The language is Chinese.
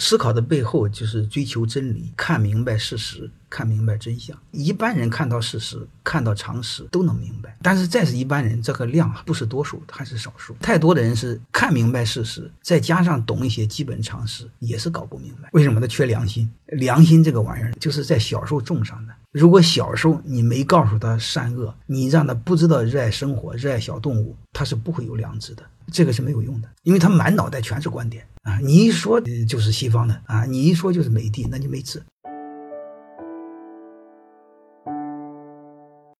思考的背后就是追求真理，看明白事实，看明白真相。一般人看到事实，看到常识都能明白，但是再是一般人，这个量不是多数，还是少数。太多的人是看明白事实，再加上懂一些基本常识，也是搞不明白。为什么他缺良心？良心这个玩意儿，就是在小时候种上的。如果小时候你没告诉他善恶，你让他不知道热爱生活、热爱小动物，他是不会有良知的。这个是没有用的，因为他满脑袋全是观点啊！你一说就是西方的啊，你一说就是美帝，那就没治。